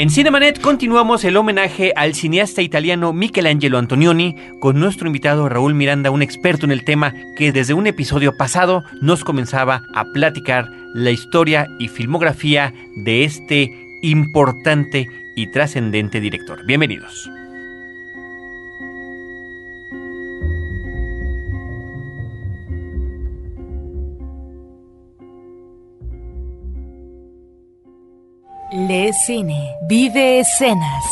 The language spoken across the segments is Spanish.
En Cinemanet continuamos el homenaje al cineasta italiano Michelangelo Antonioni con nuestro invitado Raúl Miranda, un experto en el tema que desde un episodio pasado nos comenzaba a platicar la historia y filmografía de este importante y trascendente director. Bienvenidos. Cine. Vive escenas.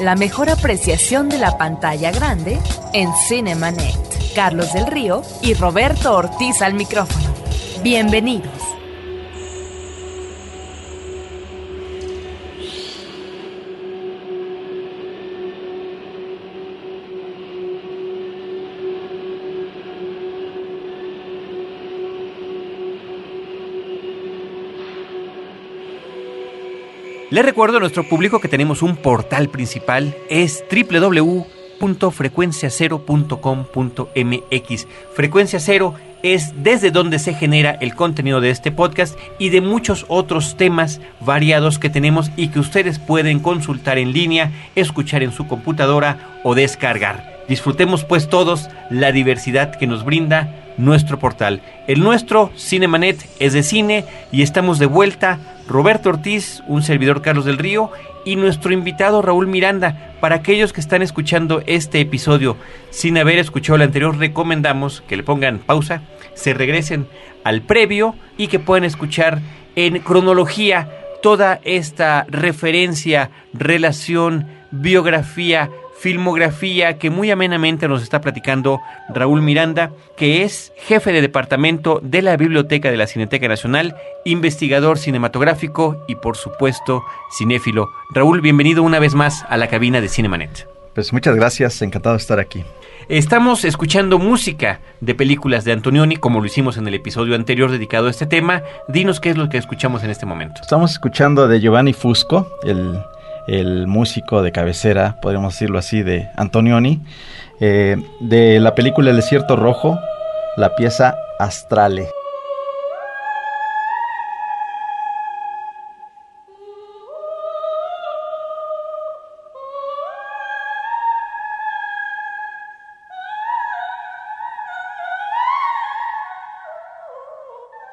La mejor apreciación de la pantalla grande en Cinemanet. Carlos del Río y Roberto Ortiz al micrófono. Bienvenidos. Les recuerdo a nuestro público que tenemos un portal principal, es www.frecuenciacero.com.mx. Frecuencia Cero es desde donde se genera el contenido de este podcast y de muchos otros temas variados que tenemos y que ustedes pueden consultar en línea, escuchar en su computadora o descargar. Disfrutemos pues todos la diversidad que nos brinda nuestro portal. El nuestro, Cinemanet, es de cine y estamos de vuelta. Roberto Ortiz, un servidor Carlos del Río y nuestro invitado Raúl Miranda. Para aquellos que están escuchando este episodio sin haber escuchado el anterior, recomendamos que le pongan pausa, se regresen al previo y que puedan escuchar en cronología toda esta referencia, relación, biografía, filmografía que muy amenamente nos está platicando Raúl Miranda, que es jefe de departamento de la Biblioteca de la Cineteca Nacional, investigador cinematográfico y por supuesto cinéfilo. Raúl, bienvenido una vez más a la cabina de Cinemanet. Pues muchas gracias, encantado de estar aquí. Estamos escuchando música de películas de Antonioni, como lo hicimos en el episodio anterior dedicado a este tema. Dinos qué es lo que escuchamos en este momento. Estamos escuchando de Giovanni Fusco, el el músico de cabecera, podríamos decirlo así, de Antonioni, eh, de la película El Desierto Rojo, la pieza Astrale.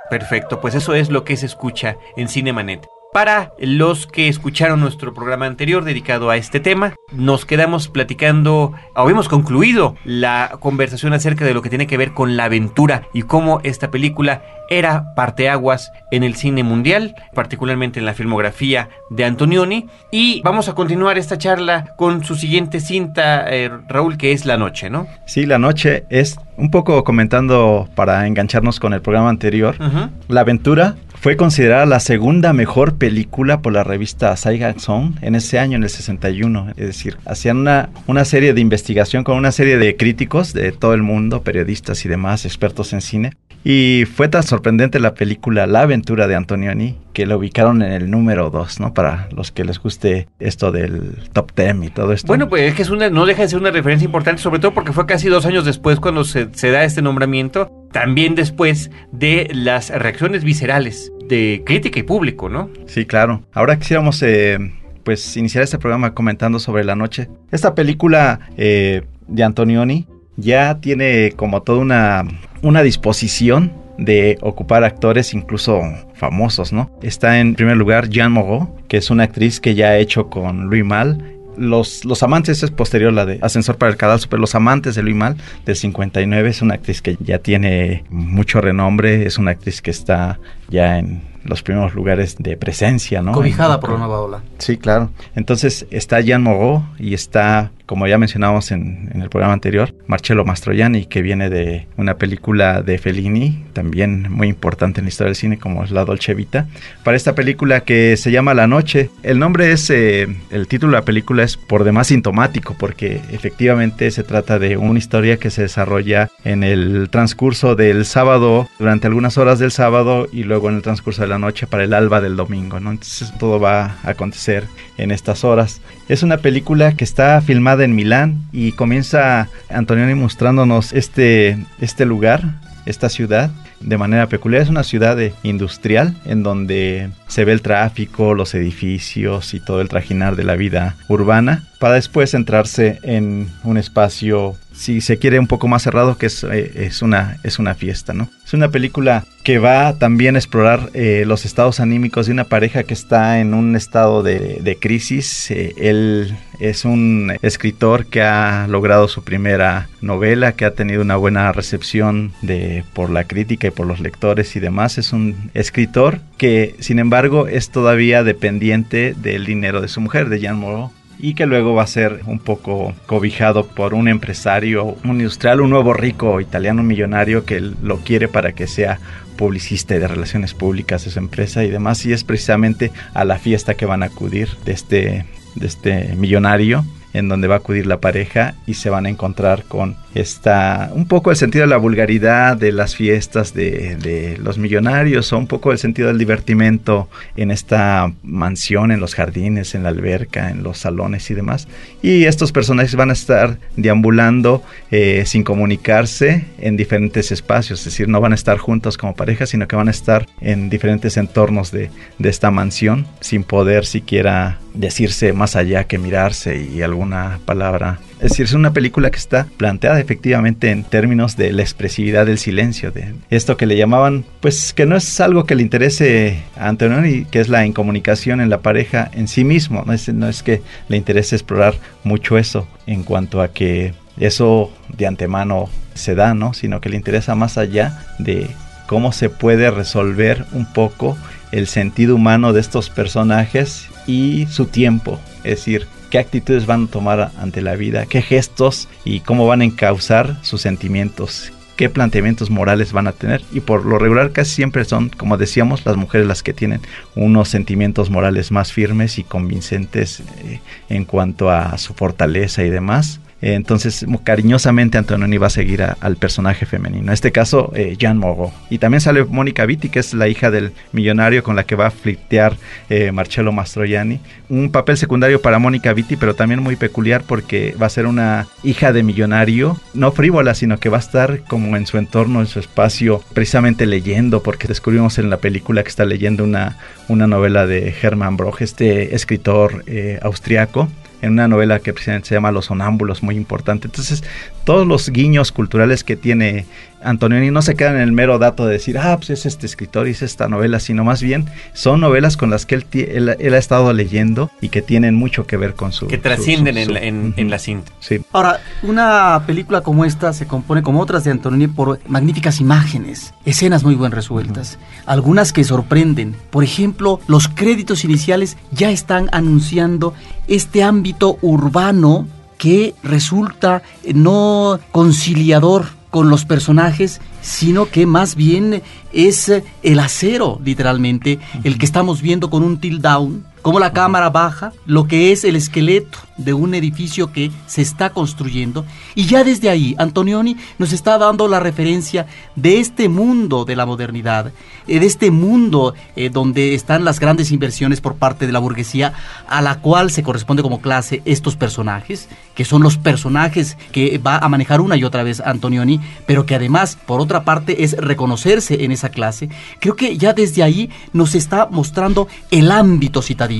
Perfecto, pues eso es lo que se escucha en Cinemanet. Para los que escucharon nuestro programa anterior dedicado a este tema, nos quedamos platicando, habíamos concluido la conversación acerca de lo que tiene que ver con la aventura y cómo esta película era parteaguas en el cine mundial, particularmente en la filmografía de Antonioni. Y vamos a continuar esta charla con su siguiente cinta, eh, Raúl, que es La Noche, ¿no? Sí, La Noche es un poco comentando para engancharnos con el programa anterior. La aventura fue considerada la segunda mejor película por la revista Saigon Song en ese año, en el 61. Es decir, hacían una, una serie de investigación con una serie de críticos de todo el mundo, periodistas y demás, expertos en cine. Y fue tan sorprendente la película La aventura de Antonioni que lo ubicaron en el número 2, ¿no? Para los que les guste esto del top 10 y todo esto. Bueno, pues es que es una, no deja de ser una referencia importante, sobre todo porque fue casi dos años después cuando se, se da este nombramiento, también después de las reacciones viscerales de crítica y público, ¿no? Sí, claro. Ahora quisiéramos eh, pues iniciar este programa comentando sobre la noche. Esta película eh, de Antonioni ya tiene como toda una, una disposición de ocupar actores incluso famosos, ¿no? Está en primer lugar Jean Moreau, que es una actriz que ya ha hecho con Louis Mal. Los, los Amantes es posterior la de Ascensor para el Cadalso, pero Los Amantes de Louis Mal del 59 es una actriz que ya tiene mucho renombre, es una actriz que está ya en los primeros lugares de presencia, ¿no? Cobijada por la nueva ola. Sí, claro. Entonces está Jean Moreau y está como ya mencionamos en, el programa anterior, Marcello Mastroianni, que viene de una película de Fellini, también muy importante en la historia del cine, como es La Dolce Vita, para esta película que se llama La Noche. El nombre es, eh, el título de la película es por demás sintomático, porque efectivamente se trata de una historia que se desarrolla en el transcurso del sábado, durante algunas horas del sábado, y luego en el transcurso de la noche para el alba del domingo, ¿no? Entonces todo va a acontecer en estas horas. Es una película que está filmada en Milán y comienza Antonioni mostrándonos este, este lugar esta ciudad de manera peculiar. Es una ciudad industrial en donde se ve el tráfico, los edificios y todo el trajinar de la vida urbana, para después centrarse en un espacio si se quiere un poco más cerrado, que es, eh, es, una, es una fiesta, ¿no? Es una película que va también a explorar eh, los estados anímicos de una pareja que está en un estado de, crisis. Eh, él es un escritor que ha logrado su primera novela, que ha tenido una buena recepción de, por la crítica y por los lectores y demás. Es un escritor que, sin embargo, es todavía dependiente del dinero de su mujer, de Jean Moreau y que luego va a ser un poco cobijado por un empresario, un industrial, un nuevo rico italiano millonario que lo quiere para que sea publicista y de relaciones públicas de su empresa y demás. Y es precisamente a la fiesta que van a acudir de este, de este millonario en donde va a acudir la pareja y se van a encontrar con esta, un poco el sentido de la vulgaridad de las fiestas de, de, los millonarios o un poco el sentido del divertimento en esta mansión, en los jardines, en la alberca, en los salones y demás. Y estos personajes van a estar deambulando eh, sin comunicarse en diferentes espacios, es decir, no van a estar juntos como pareja, sino que van a estar en diferentes entornos de, de esta mansión sin poder siquiera decirse más allá que mirarse y alguna palabra. Es decir, es una película que está planteada efectivamente en términos de la expresividad del silencio, de esto que le llamaban, pues que no es algo que le interese a Antonioni, que es la incomunicación en la pareja en sí mismo, no es, no es que le interese explorar mucho eso en cuanto a que eso de antemano se da, ¿no? Sino que le interesa más allá de cómo se puede resolver un poco el sentido humano de estos personajes y su tiempo, es decir, qué actitudes van a tomar ante la vida, qué gestos y cómo van a encauzar sus sentimientos, qué planteamientos morales van a tener. Y por lo regular casi siempre son, como decíamos, las mujeres las que tienen unos sentimientos morales más firmes y convincentes eh, en cuanto a su fortaleza y demás. Entonces, cariñosamente Antononi va a seguir al personaje femenino. En este caso, eh, Jean Moreau. Y también sale Mónica Vitti, que es la hija del millonario con la que va a flirtear eh, Marcello Mastroianni. Un papel secundario para Mónica Vitti, pero también muy peculiar porque va a ser una hija de millonario, no frívola, sino que va a estar como en su entorno, en su espacio, precisamente leyendo, porque descubrimos en la película que está leyendo una, una novela de Hermann Broch, este escritor eh, austriaco en una novela que precisamente se llama Los Sonámbulos, muy importante. Entonces, todos los guiños culturales que tiene Antonioni no se quedan en el mero dato de decir, ah, pues es este escritor y es esta novela, sino más bien son novelas con las que él, él, ha estado leyendo y que tienen mucho que ver con su... Que trascienden en, la, cinta. Sí. Ahora, una película como esta se compone, como otras de Antonioni, por magníficas imágenes, escenas muy bien resueltas, algunas que sorprenden. Por ejemplo, los créditos iniciales ya están anunciando este ámbito urbano que resulta no conciliador con los personajes, sino que más bien es el acero, literalmente, el que estamos viendo con un tilt down, como la cámara baja, lo que es el esqueleto de un edificio que se está construyendo. Y ya desde ahí, Antonioni nos está dando la referencia de este mundo de la modernidad, eh, de este mundo eh, donde están las grandes inversiones por parte de la burguesía, a la cual se corresponde como clase estos personajes, que son los personajes que va a manejar una y otra vez Antonioni, pero que además, por otra parte, es reconocerse en esa clase. Creo que ya desde ahí nos está mostrando el ámbito citadino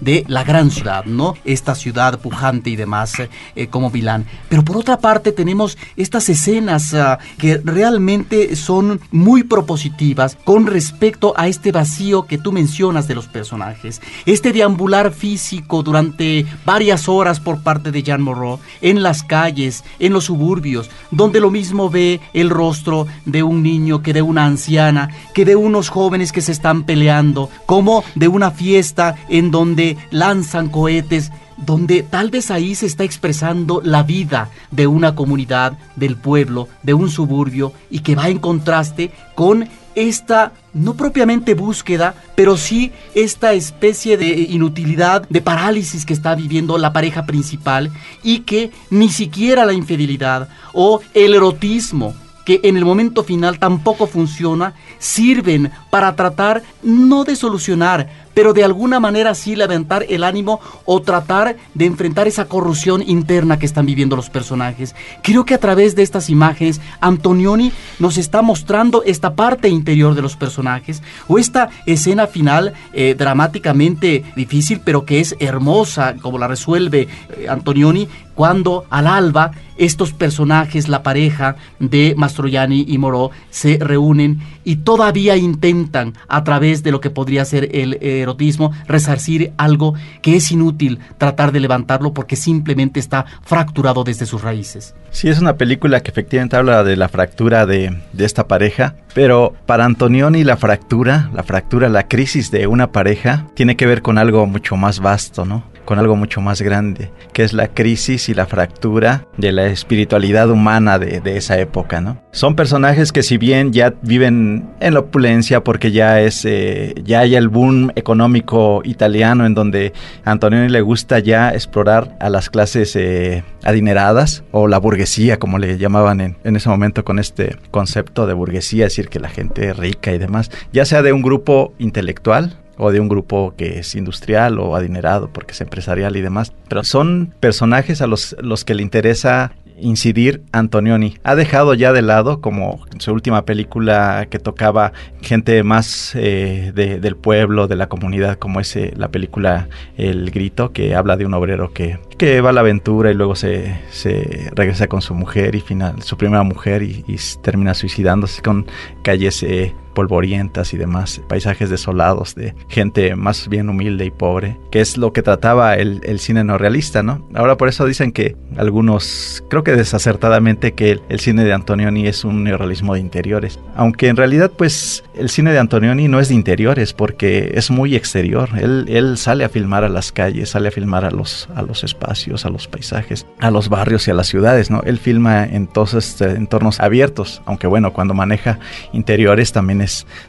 de la gran ciudad, ¿no? Esta ciudad pujante y demás eh, como Milán. Pero por otra parte tenemos estas escenas ah, que realmente son muy propositivas con respecto a este vacío que tú mencionas de los personajes. Este deambular físico durante varias horas por parte de Jean Moreau en las calles, en los suburbios, donde lo mismo ve el rostro de un niño que de una anciana, que de unos jóvenes que se están peleando, como de una fiesta en donde lanzan cohetes donde tal vez ahí se está expresando la vida de una comunidad, del pueblo, de un suburbio, y que va en contraste con esta, no propiamente búsqueda, pero sí esta especie de inutilidad, de parálisis que está viviendo la pareja principal y que ni siquiera la infidelidad o el erotismo que en el momento final tampoco funciona, sirven para tratar no de solucionar, pero de alguna manera sí levantar el ánimo o tratar de enfrentar esa corrupción interna que están viviendo los personajes. Creo que a través de estas imágenes Antonioni nos está mostrando esta parte interior de los personajes o esta escena final eh, dramáticamente difícil pero que es hermosa como la resuelve eh, Antonioni cuando al alba estos personajes, la pareja de Mastroianni y Moró, se reúnen y todavía intentan, a través de lo que podría ser el erotismo, resarcir algo que es inútil tratar de levantarlo porque simplemente está fracturado desde sus raíces. Sí, es una película que efectivamente habla de la fractura de, de esta pareja, pero para Antonioni la fractura, la fractura, la crisis de una pareja, tiene que ver con algo mucho más vasto, ¿no? Con algo mucho más grande, que es la crisis y la fractura de la espiritualidad humana de, esa época, ¿no? Son personajes que si bien ya viven en la opulencia porque ya es eh, ya hay el boom económico italiano en donde a Antonioni le gusta ya explorar a las clases eh, adineradas o la burguesía como le llamaban en, en ese momento con este concepto de burguesía, es decir que la gente rica y demás, ya sea de un grupo intelectual o de un grupo que es industrial o adinerado porque es empresarial y demás. Pero son personajes a los, los que le interesa incidir Antonioni. Ha dejado ya de lado, como en su última película que tocaba gente más eh, del pueblo, de la comunidad, como es eh, la película El Grito, que habla de un obrero que, que va a la aventura y luego se, se regresa con su mujer y final, su primera mujer y, termina suicidándose con calles eh, polvorientas y demás, paisajes desolados de gente más bien humilde y pobre, que es lo que trataba el, el cine no realista, ¿no? Ahora por eso dicen que algunos, creo que desacertadamente, que el, cine de Antonioni es un neorrealismo de interiores, aunque en realidad pues el cine de Antonioni no es de interiores porque es muy exterior, él, él sale a filmar a las calles, sale a filmar a los, a los espacios, a los paisajes, a los barrios y a las ciudades, ¿no? Él filma en todos estos entornos abiertos, aunque bueno, cuando maneja interiores también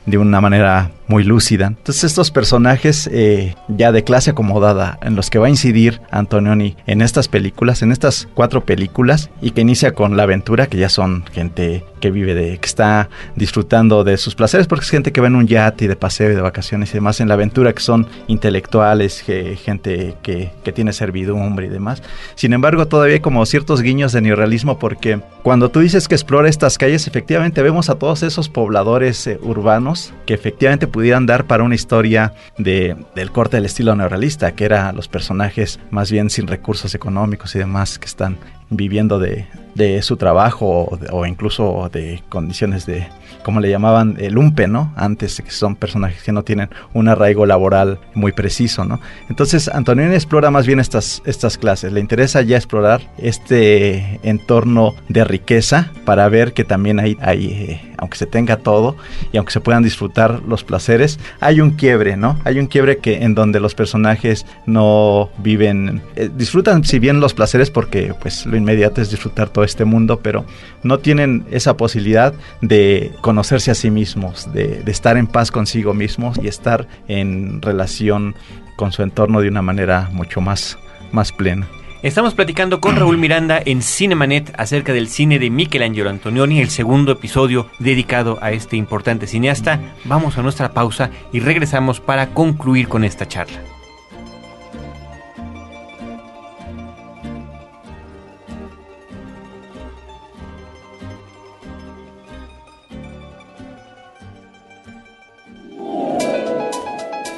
de una manera muy lúcida. Entonces estos personajes eh, ya de clase acomodada en los que va a incidir Antonioni en estas películas, en estas cuatro películas y que inicia con la aventura, que ya son gente que vive de, que está disfrutando de sus placeres, porque es gente que va en un yate y de paseo y de vacaciones y demás, en la aventura que son intelectuales, gente que, que tiene servidumbre y demás. Sin embargo, todavía hay como ciertos guiños de neorrealismo porque cuando tú dices que explora estas calles, efectivamente vemos a todos esos pobladores eh, urbanos que efectivamente pudieran dar para una historia de, del corte del estilo neorrealista, que era los personajes más bien sin recursos económicos y demás que están viviendo de, de su trabajo o, incluso de condiciones de, como le llamaban, el lumpe, ¿no? Antes, que son personajes que no tienen un arraigo laboral muy preciso, ¿no? Entonces, Antonio explora más bien estas, estas clases. Le interesa ya explorar este entorno de riqueza para ver que también hay, hay eh, aunque se tenga todo y aunque se puedan disfrutar los placeres, hay un quiebre, ¿no? Hay un quiebre que en donde los personajes no viven, eh, disfrutan si bien los placeres porque pues lo inmediato es disfrutar todo este mundo, pero no tienen esa posibilidad de conocerse a sí mismos, de, de estar en paz consigo mismos y estar en relación con su entorno de una manera mucho más, más plena. Estamos platicando con Raúl Miranda en Cinemanet acerca del cine de Michelangelo Antonioni, el segundo episodio dedicado a este importante cineasta. Vamos a nuestra pausa y regresamos para concluir con esta charla.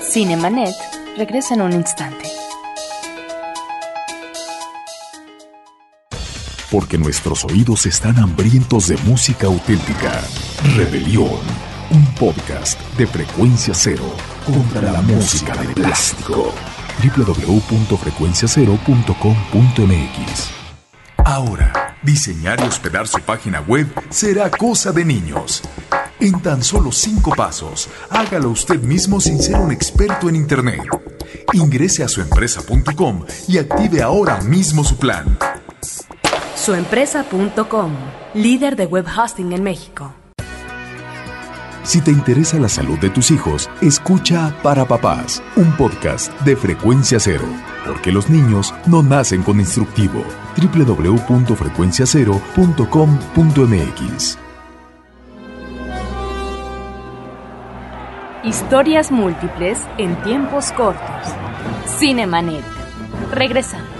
Cinemanet regresa en un instante. Porque nuestros oídos están hambrientos de música auténtica. Rebelión, un podcast de frecuencia cero contra la música de plástico. www.frecuenciacero.com.mx Ahora, diseñar y hospedar su página web será cosa de niños. En tan solo cinco pasos, hágalo usted mismo sin ser un experto en Internet. Ingrese a suempresa.com y active ahora mismo su plan. Suempresa.com, líder de web hosting en México. Si te interesa la salud de tus hijos, escucha Para Papás, un podcast de frecuencia cero, porque los niños no nacen con instructivo. www.frecuenciacero.com.mx Historias múltiples en tiempos cortos. Cinemanet. Regresamos.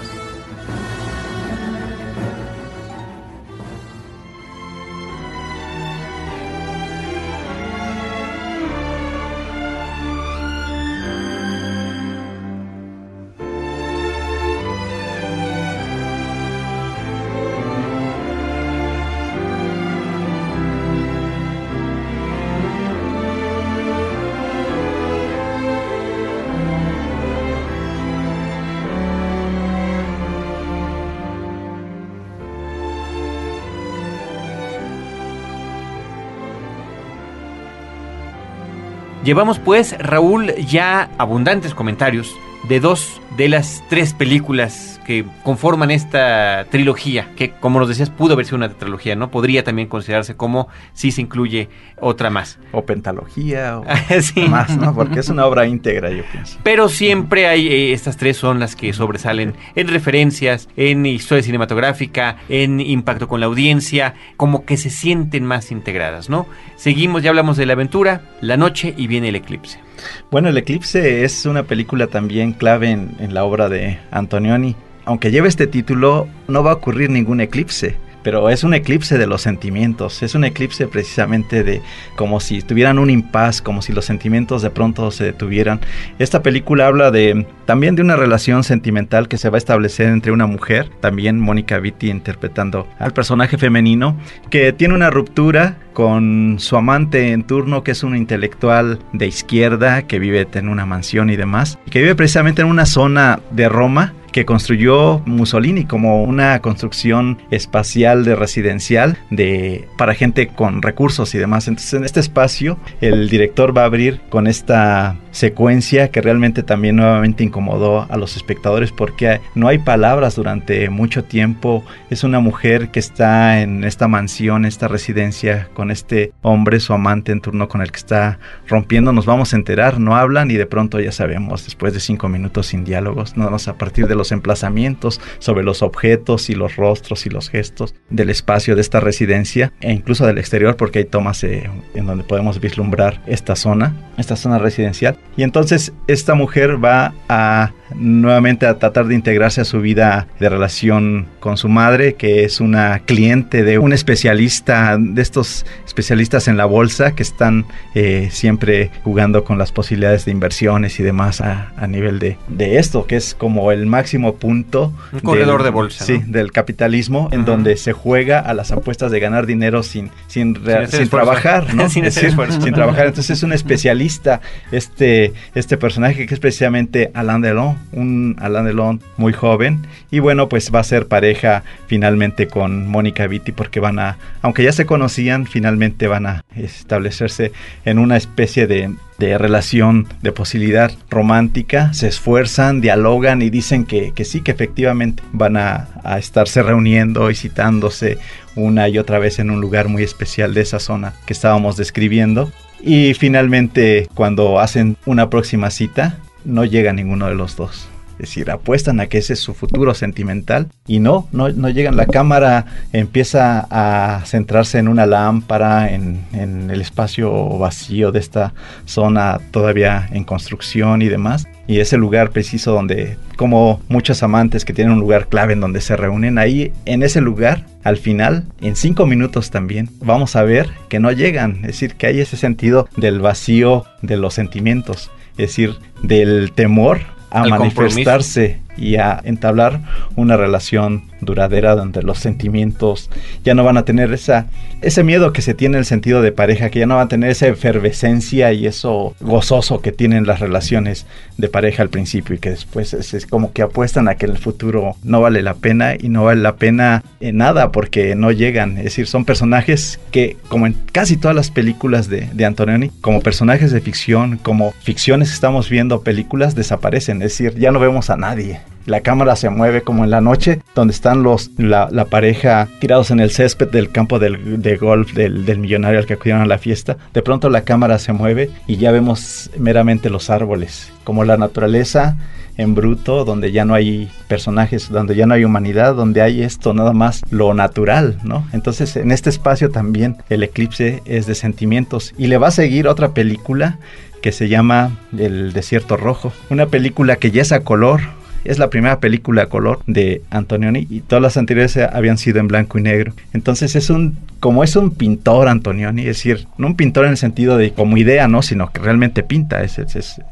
Llevamos pues, Raúl, ya abundantes comentarios de dos de las tres películas que conforman esta trilogía, que como nos decías pudo haber sido una trilogía, ¿no? Podría también considerarse como si se incluye otra más. O pentalogía o más, ¿no? Porque es una obra íntegra, yo pienso. Pero siempre hay, eh, estas tres son las que sobresalen en referencias, en historia cinematográfica, en impacto con la audiencia, como que se sienten más integradas, ¿no? Seguimos, ya hablamos de la aventura, la noche y viene el eclipse. Bueno, El Eclipse es una película también clave en, en la obra de Antonioni. Aunque lleve este título, no va a ocurrir ningún eclipse pero es un eclipse de los sentimientos, es un eclipse precisamente de como si tuvieran un impas, como si los sentimientos de pronto se detuvieran. Esta película habla de también de una relación sentimental que se va a establecer entre una mujer, también Mónica Vitti interpretando al personaje femenino, que tiene una ruptura con su amante en turno, que es un intelectual de izquierda, que vive en una mansión y demás, y que vive precisamente en una zona de Roma que construyó Mussolini como una construcción espacial de residencial de para gente con recursos y demás. Entonces, en este espacio el director va a abrir con esta secuencia que realmente también nuevamente incomodó a los espectadores porque no hay palabras durante mucho tiempo. Es una mujer que está en esta mansión, esta residencia con este hombre, su amante en turno con el que está rompiendo. Nos vamos a enterar, no hablan y de pronto ya sabemos, después de cinco minutos sin diálogos, no, a partir de los emplazamientos sobre los objetos y los rostros y los gestos del espacio de esta residencia e incluso del exterior porque hay tomas eh, en donde podemos vislumbrar esta zona, esta zona residencial. Y entonces esta mujer va a nuevamente a tratar de integrarse a su vida de relación con su madre, que es una cliente de un especialista, de estos especialistas en la bolsa que están eh, siempre jugando con las posibilidades de inversiones y demás a, nivel de, de, esto, que es como el máximo punto. Un corredor de bolsa. Sí, del capitalismo, en donde se juega a las apuestas de ganar dinero sin, sin, sin, trabajar, ¿no? sin, sin trabajar. Entonces es un especialista, este, este personaje que es precisamente Alain Delon un Alain Delon muy joven. Y bueno, pues va a ser pareja finalmente con Mónica Vitti porque van a, aunque ya se conocían, finalmente van a establecerse en una especie de, relación de posibilidad romántica, se esfuerzan, dialogan y dicen que, sí, que efectivamente van a, a, estarse reuniendo y citándose una y otra vez en un lugar muy especial de esa zona que estábamos describiendo. Y finalmente, cuando hacen una próxima cita, no llega ninguno de los dos. Es decir, apuestan a que ese es su futuro sentimental y no, no, no llegan. La cámara empieza a centrarse en una lámpara, en, en, el espacio vacío de esta zona todavía en construcción y demás. Y ese lugar preciso donde, como muchos amantes que tienen un lugar clave en donde se reúnen, ahí en ese lugar, al final, en cinco minutos también, vamos a ver que no llegan. Es decir, que hay ese sentido del vacío de los sentimientos es decir, del temor a manifestarse y a entablar una relación duradera donde los sentimientos ya no van a tener esa, ese miedo que se tiene en el sentido de pareja, que ya no van a tener esa efervescencia y eso gozoso que tienen las relaciones de pareja al principio y que después es, como que apuestan a que el futuro no vale la pena y no vale la pena en nada porque no llegan. Es decir, son personajes que, como en casi todas las películas de, de Antonioni, como personajes de ficción, como ficciones estamos viendo películas, desaparecen. Es decir, ya no vemos a nadie la cámara se mueve como en la noche, donde están los la, pareja tirados en el césped del campo del, de golf del, del, millonario al que acudieron a la fiesta. De pronto la cámara se mueve y ya vemos meramente los árboles, como la naturaleza en bruto, donde ya no hay personajes, donde ya no hay humanidad, donde hay esto nada más lo natural, ¿no? Entonces en este espacio también el eclipse es de sentimientos y le va a seguir otra película que se llama El Desierto Rojo, una película que ya es a color, es la primera película a color de Antonioni y todas las anteriores habían sido en blanco y negro. Entonces es un como es un pintor Antonioni, es decir, no un pintor en el sentido de como idea, ¿no? Sino que realmente pinta, es,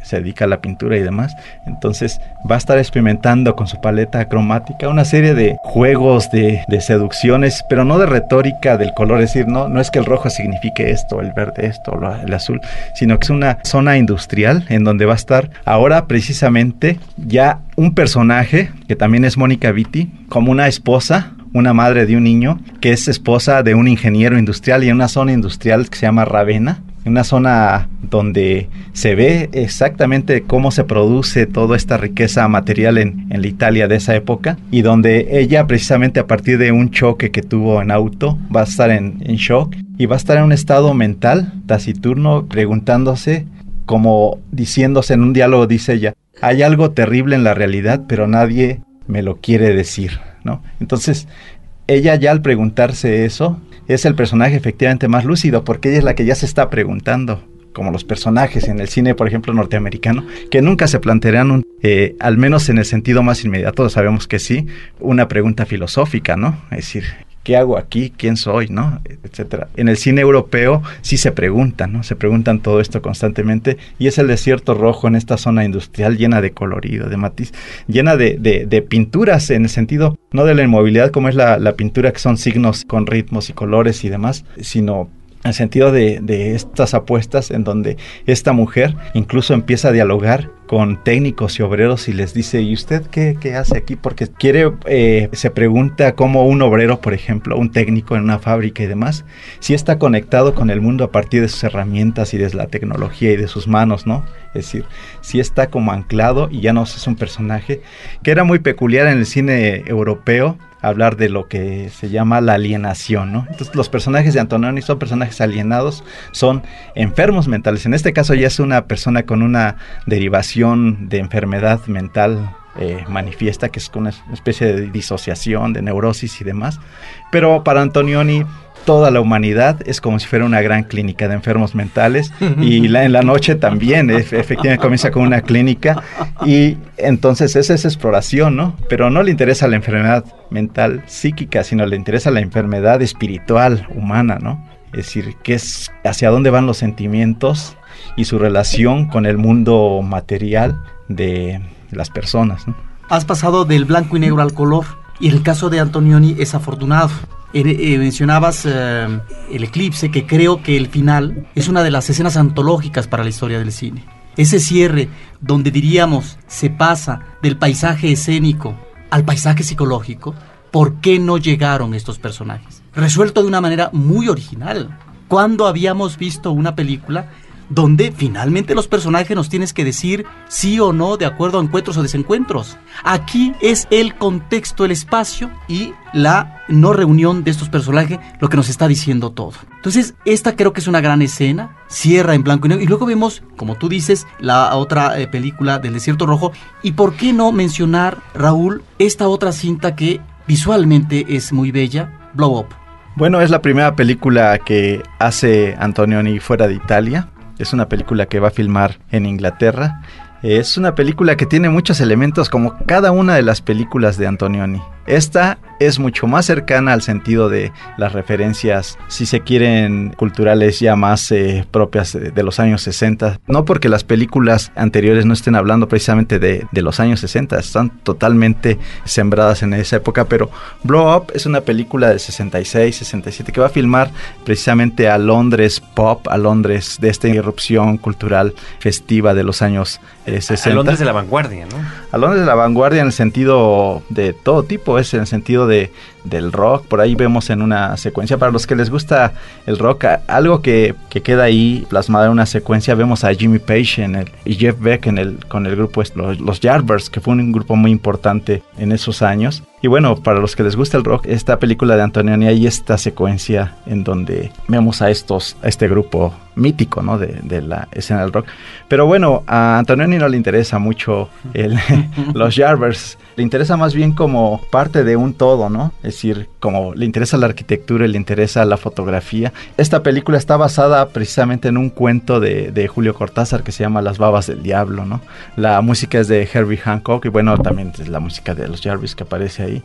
se dedica a la pintura y demás. Entonces va a estar experimentando con su paleta cromática una serie de juegos de, seducciones, pero no de retórica del color, es decir, no, no es que el rojo signifique esto, el verde esto, el azul, sino que es una zona industrial en donde va a estar ahora precisamente ya un personaje que también es Mónica Vitti, como una esposa una madre de un niño que es esposa de un ingeniero industrial y en una zona industrial que se llama Ravenna, una zona donde se ve exactamente cómo se produce toda esta riqueza material en, la Italia de esa época y donde ella precisamente a partir de un choque que tuvo en auto va a estar en, en shock y va a estar en un estado mental taciturno preguntándose como diciéndose en un diálogo dice ella hay algo terrible en la realidad pero nadie me lo quiere decir ¿no? Entonces, ella ya al preguntarse eso, es el personaje efectivamente más lúcido, porque ella es la que ya se está preguntando, como los personajes en el cine, por ejemplo, norteamericano, que nunca se plantearán, eh, al menos en el sentido más inmediato, sabemos que sí, una pregunta filosófica, ¿no? Es decir, ¿qué hago aquí? ¿Quién soy? ¿No? Etcétera. En el cine europeo sí se preguntan, ¿no? Se preguntan todo esto constantemente y es el desierto rojo en esta zona industrial llena de colorido, de matiz, llena de, de, pinturas en el sentido no de la inmovilidad como es la, la pintura que son signos con ritmos y colores y demás, sino el sentido de, estas apuestas en donde esta mujer incluso empieza a dialogar con técnicos y obreros y les dice, ¿y usted qué, qué hace aquí? Porque quiere, eh, se pregunta cómo un obrero, por ejemplo, un técnico en una fábrica y demás, si está conectado con el mundo a partir de sus herramientas y de la tecnología y de sus manos, ¿no? Es decir, si está como anclado y ya no es un personaje, que era muy peculiar en el cine europeo, hablar de lo que se llama la alienación, ¿no? Entonces los personajes de Antonioni son personajes alienados, son enfermos mentales. En este caso ya es una persona con una derivación de enfermedad mental eh, manifiesta, que es una especie de disociación, de neurosis y demás. Pero para Antonioni toda la humanidad es como si fuera una gran clínica de enfermos mentales y la, en la noche también efectivamente comienza con una clínica y entonces esa es exploración, ¿no? Pero no le interesa la enfermedad mental psíquica, sino le interesa la enfermedad espiritual humana, ¿no? Es decir, que es hacia dónde van los sentimientos y su relación con el mundo material de las personas, ¿no? Has pasado del blanco y negro al color y el caso de Antonioni es afortunado eh, mencionabas eh, el eclipse, que creo que el final es una de las escenas antológicas para la historia del cine. Ese cierre donde diríamos se pasa del paisaje escénico al paisaje psicológico, ¿por qué no llegaron estos personajes? Resuelto de una manera muy original. ¿Cuándo habíamos visto una película donde finalmente los personajes nos tienes que decir sí o no de acuerdo a encuentros o desencuentros. Aquí es el contexto, el espacio y la no reunión de estos personajes lo que nos está diciendo todo. Entonces, esta creo que es una gran escena, cierra en blanco y negro y luego vemos, como tú dices, la otra eh, película del Desierto Rojo y por qué no mencionar, Raúl, esta otra cinta que visualmente es muy bella, Blow Up. Bueno, es la primera película que hace Antonioni fuera de Italia. Es una película que va a filmar en Inglaterra. Es una película que tiene muchos elementos como cada una de las películas de Antonioni. Esta es mucho más cercana al sentido de las referencias, si se quieren, culturales ya más eh, propias de, los años 60. No porque las películas anteriores no estén hablando precisamente de, de, los años 60, están totalmente sembradas en esa época, pero Blow Up es una película de 66, 67 que va a filmar precisamente a Londres pop, a Londres de esta irrupción cultural festiva de los años 60. Eh, a Londres de la vanguardia, ¿no? A Londres de la vanguardia en el sentido de todo tipo, es en el sentido de, del rock. Por ahí vemos en una secuencia, para los que les gusta el rock, algo que, que queda ahí plasmado en una secuencia, vemos a Jimmy Page en el, y Jeff Beck en el, con el grupo Los, los Yardbirds, que fue un grupo muy importante en esos años. Y bueno, para los que les gusta el rock, esta película de Antonioni hay esta secuencia en donde vemos a estos, a este grupo mítico, ¿no? De, de, la escena del rock. Pero bueno, a Antonioni no le interesa mucho el, los Jarvers, le interesa más bien como parte de un todo, ¿no? Decir, como le interesa la arquitectura, le interesa la fotografía. Esta película está basada precisamente en un cuento de, de Julio Cortázar que se llama Las babas del diablo, ¿no? La música es de Herbie Hancock y bueno, también es la música de los Jarvis que aparece ahí.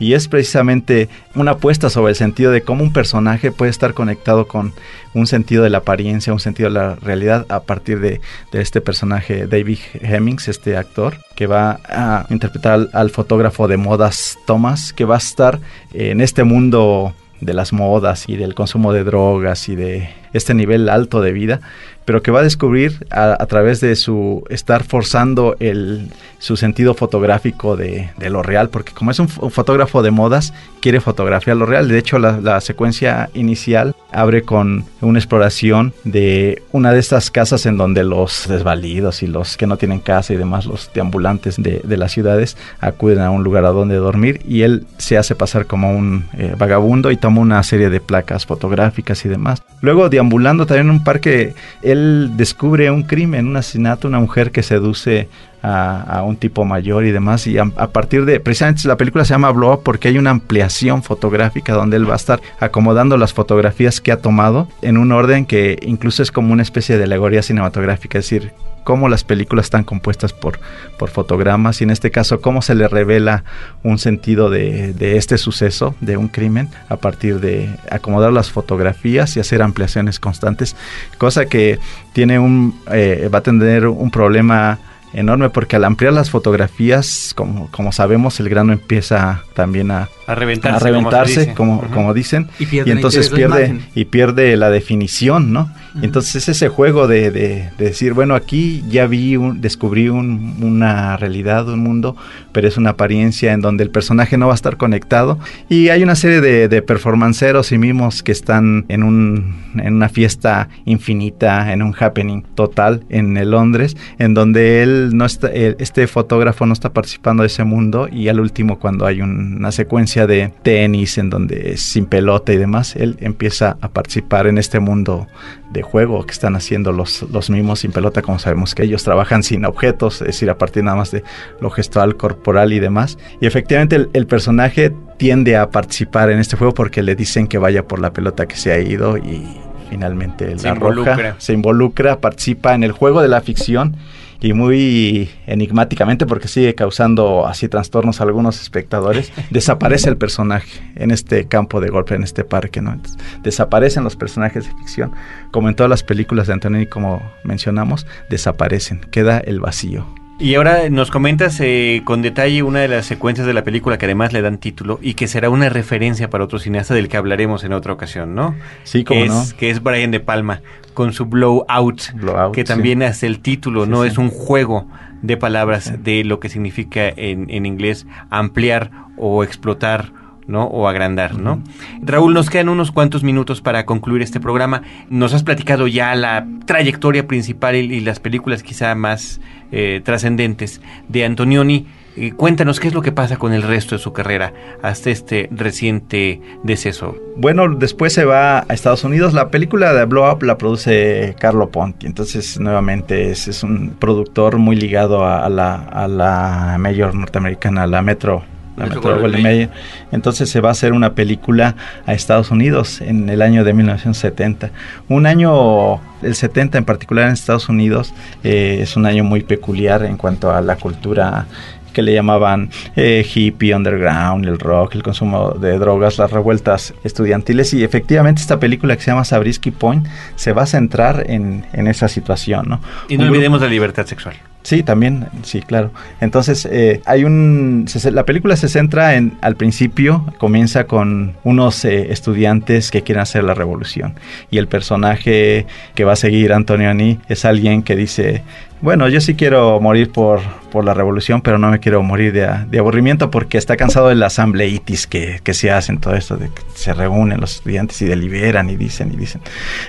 Y es precisamente una apuesta sobre el sentido de cómo un personaje puede estar conectado con un sentido de la apariencia, un sentido de la realidad a partir de, de este personaje David Hemmings, este actor, que va a interpretar al, fotógrafo de modas Thomas, que va a estar en este mundo de las modas y del consumo de drogas y de este nivel alto de vida, pero que va a descubrir a, través de su estar forzando el, su sentido fotográfico de, de, lo real, porque como es un, fotógrafo de modas, quiere fotografiar lo real. De hecho, la, secuencia inicial abre con una exploración de una de estas casas en donde los desvalidos y los que no tienen casa y demás, los deambulantes de, de las ciudades, acuden a un lugar a donde dormir y él se hace pasar como un eh, vagabundo y toma una serie de placas fotográficas y demás. Luego, deambulando también en un parque, él descubre un crimen, un asesinato, una mujer que seduce a, un tipo mayor y demás. Y a, partir de, precisamente la película se llama Blow porque hay una ampliación fotográfica donde él va a estar acomodando las fotografías que ha tomado en un orden que incluso es como una especie de alegoría cinematográfica, es decir, cómo las películas están compuestas por, por fotogramas y en este caso cómo se le revela un sentido de, de, este suceso, de un crimen, a partir de acomodar las fotografías y hacer ampliaciones constantes, cosa que tiene un, eh, va a tener un problema enorme porque al ampliar las fotografías, como, como sabemos, el grano empieza también a, a reventarse, a reventarse como, -huh. como, dicen, y, y entonces pierde y pierde la definición, ¿no? Uh -huh. Entonces es ese juego de, de, de, decir, bueno, aquí ya vi, un, descubrí un, una realidad, un mundo, pero es una apariencia en donde el personaje no va a estar conectado y hay una serie de, de performanceros y mimos que están en, un, en una fiesta infinita, en un happening total en el Londres, en donde él no está, este fotógrafo no está participando de ese mundo y al último cuando hay un, una secuencia de tenis en donde es sin pelota y demás, él empieza a participar en este mundo de juego que están haciendo los, los mismos sin pelota, como sabemos que ellos trabajan sin objetos, es decir, a partir nada más de lo gestual, corporal y demás. Y efectivamente el, el personaje tiende a participar en este juego porque le dicen que vaya por la pelota que se ha ido y finalmente se la involucra. roja se involucra, participa en el juego de la ficción y muy enigmáticamente porque sigue causando así trastornos a algunos espectadores, desaparece el personaje en este campo de golpe, en este parque, ¿no? Entonces, desaparecen los personajes de ficción, como en todas las películas de Antonini, como mencionamos, desaparecen, queda el vacío. Y ahora nos comentas eh, con detalle una de las secuencias de la película que además le dan título y que será una referencia para otro cineasta del que hablaremos en otra ocasión, ¿no? Sí, como no. Que es Brian De Palma con su Blowout, Blowout que también sí. hace el título, sí, ¿no? Sí. Es un juego de palabras de lo que significa en, en inglés ampliar o explotar ¿no? O agrandar, ¿no? Uh -huh. Raúl, nos quedan unos cuantos minutos para concluir este programa. Nos has platicado ya la trayectoria principal y, y las películas quizá más eh, trascendentes de Antonioni. Eh, cuéntanos qué es lo que pasa con el resto de su carrera hasta este reciente deceso. Bueno, después se va a Estados Unidos. La película de Blow Up la produce Carlo Ponti. Entonces, nuevamente, es, un productor muy ligado a, la, a la mayor norteamericana, a la Metro la Metro Goldwyn Mayer. Entonces se va a hacer una película a Estados Unidos en el año de 1970. Un año, el 70 en particular en Estados Unidos, eh, es un año muy peculiar en cuanto a la cultura que le llamaban eh, hippie, underground, el rock, el consumo de drogas, las revueltas estudiantiles y efectivamente esta película que se llama Sabrisky Point se va a centrar en, en esa situación. ¿no? Y no Un olvidemos la libertad sexual. Sí, también, sí, claro. Entonces, eh, hay un. la película se centra en. Al principio, comienza con unos eh, estudiantes que quieren hacer la revolución. Y el personaje que va a seguir Antonioni es alguien que dice: Bueno, yo sí quiero morir por, por la revolución, pero no me quiero morir de, aburrimiento porque está cansado de la asambleitis que, que se hacen, todo esto de que se reúnen los estudiantes y deliberan y dicen y dicen.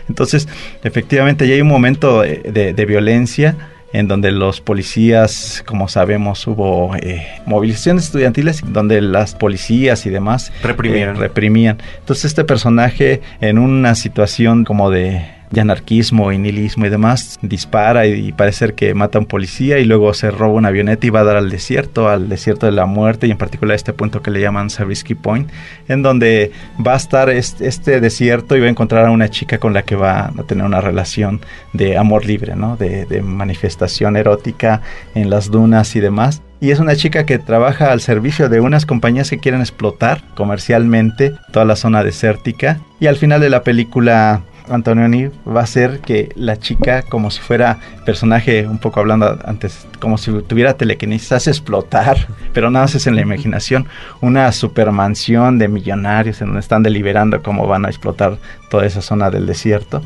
Entonces, efectivamente, ya hay un momento de, de violencia en donde los policías, como sabemos, hubo eh, movilizaciones estudiantiles donde las policías y demás reprimían. Eh, reprimían. Entonces este personaje en una situación como de de anarquismo y nihilismo y demás, dispara y, parece que mata a un policía y luego se roba una avioneta y va a dar al desierto, al desierto de la muerte y en particular a este punto que le llaman Sabrisky Point, en donde va a estar este, desierto y va a encontrar a una chica con la que va a tener una relación de amor libre, ¿no? de, de manifestación erótica en las dunas y demás y es una chica que trabaja al servicio de unas compañías que quieren explotar comercialmente toda la zona desértica y al final de la película Antonioni va a ser que la chica, como si fuera personaje, un poco hablando antes, como si tuviera telequinesis, hace explotar, pero nada más es en la imaginación, una supermansión de millonarios en donde están deliberando cómo van a explotar toda esa zona del desierto.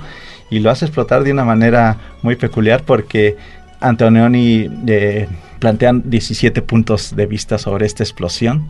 Y lo hace explotar de una manera muy peculiar porque Antonioni eh, plantean 17 puntos de vista sobre esta explosión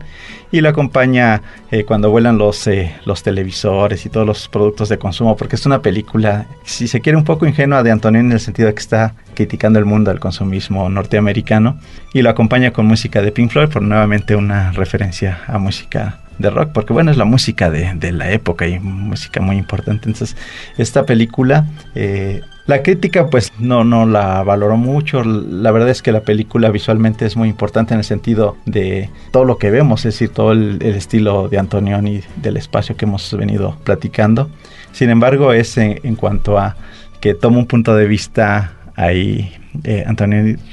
y lo acompaña eh, cuando vuelan los, eh, los televisores y todos los productos de consumo, porque es una película, si se quiere, un poco ingenua de Antonio en el sentido de que está criticando el mundo del consumismo norteamericano y lo acompaña con música de Pink Floyd, por nuevamente una referencia a música de rock, porque bueno, es la música de, de, la época y música muy importante. Entonces, esta película eh, la crítica pues no, no la valoró mucho. La verdad es que la película visualmente es muy importante en el sentido de todo lo que vemos, es decir, todo el, estilo de Antonioni del espacio que hemos venido platicando. Sin embargo, es en, cuanto a que toma un punto de vista ahí eh,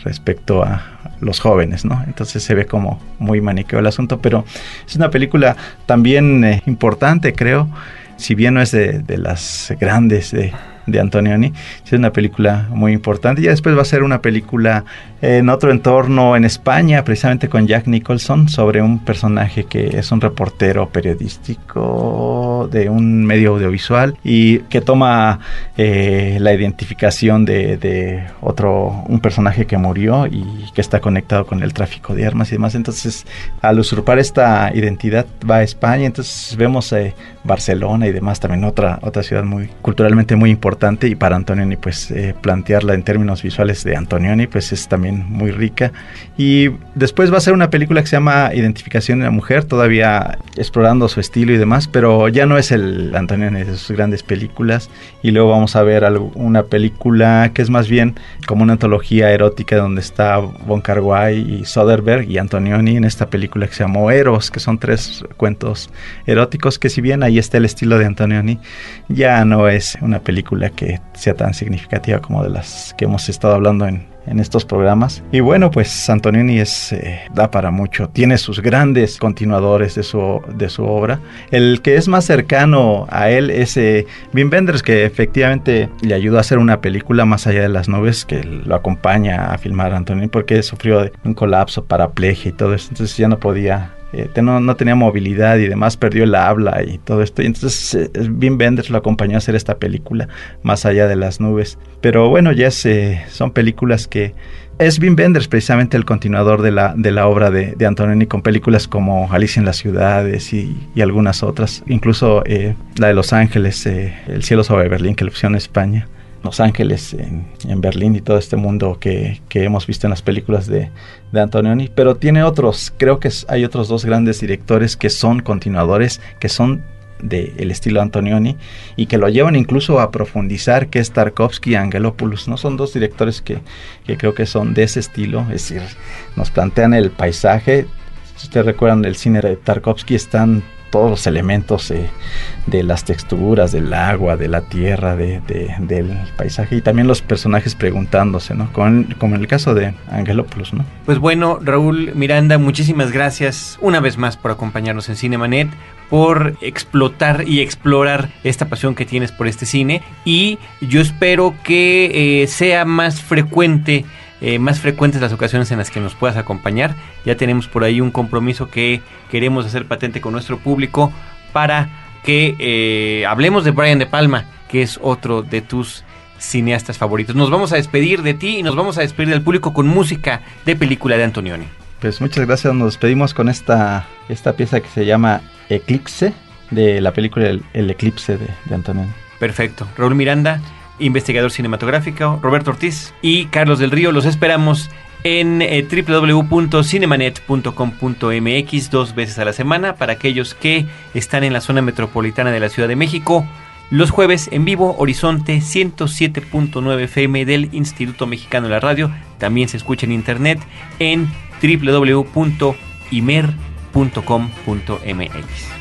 respecto a los jóvenes, ¿no? Entonces se ve como muy maniqueo el asunto, pero es una película también eh, importante, creo, si bien no es de, de las grandes de de Antonioni. Es una película muy importante. Y después va a ser una película en otro entorno en España, precisamente con Jack Nicholson, sobre un personaje que es un reportero periodístico de un medio audiovisual y que toma eh, la identificación de, otro, un personaje que murió y que está conectado con el tráfico de armas y demás. Entonces, al usurpar esta identidad, va a España. Entonces, vemos eh, Barcelona y demás, también otra, otra ciudad muy culturalmente muy importante. Y para Antonioni, pues eh, plantearla en términos visuales de Antonioni, pues es también muy rica. Y después va a ser una película que se llama Identificación de la Mujer, todavía explorando su estilo y demás, pero ya no es el Antonioni de sus grandes películas. Y luego vamos a ver una película que es más bien como una antología erótica donde está Von Kar y Soderbergh y Antonioni en esta película que se llamó Eros, que son tres cuentos eróticos que si bien ahí está el estilo de Antonioni, ya no es una película que sea tan significativa como de las que hemos estado hablando en, en estos programas. Y bueno, pues Antonioni es, eh, da para mucho, tiene sus grandes continuadores de su, de su obra. El que es más cercano a él es eh, Wim que efectivamente le ayudó a hacer una película más allá de las nubes, que lo acompaña a filmar a porque sufrió un colapso, paraplegia y todo eso, entonces ya no podía eh, no, tenía movilidad y demás, perdió el habla y todo esto. Y entonces eh, Wim Wenders lo acompañó a hacer esta película, Más allá de las nubes. Pero bueno, ya se, son películas que... Es Wim Wenders precisamente el continuador de la, de la obra de, de Antonioni con películas como Alicia en las ciudades y, algunas otras. Incluso eh, la de Los Ángeles, El cielo sobre Berlín, que lo pusieron en España. Los Ángeles, en, Berlín y todo este mundo que, hemos visto en las películas de, de, Antonioni, pero tiene otros, creo que hay otros dos grandes directores que son continuadores, que son del estilo Antonioni y que lo llevan incluso a profundizar, que es Tarkovsky y Angelopoulos, ¿no? Son dos directores que, que creo que son de ese estilo, es decir, nos plantean el paisaje, si ustedes recuerdan el cine de Tarkovsky, están todos los elementos eh, de las texturas, del agua, de la tierra, de, del paisaje y también los personajes preguntándose, ¿no? Como en, el caso de Angelopoulos, ¿no? Pues bueno, Raúl Miranda, muchísimas gracias una vez más por acompañarnos en Cinemanet, por explotar y explorar esta pasión que tienes por este cine y yo espero que eh, sea más frecuente eh, más frecuentes las ocasiones en las que nos puedas acompañar. Ya tenemos por ahí un compromiso que queremos hacer patente con nuestro público para que eh, hablemos de Brian De Palma, que es otro de tus cineastas favoritos. Nos vamos a despedir de ti y nos vamos a despedir del público con música de película de Antonioni. Pues muchas gracias, nos despedimos con esta, esta pieza que se llama Eclipse, de la película El, Eclipse de, de Antonioni. Perfecto. Raúl Miranda, investigador cinematográfico, Roberto Ortiz y Carlos del Río. Los esperamos en eh, www.cinemanet.com.mx dos veces a la semana para aquellos que están en la zona metropolitana de la Ciudad de México. Los jueves en vivo, Horizonte 107.9 FM del Instituto Mexicano de la Radio. También se escucha en internet en www.imer.com.mx.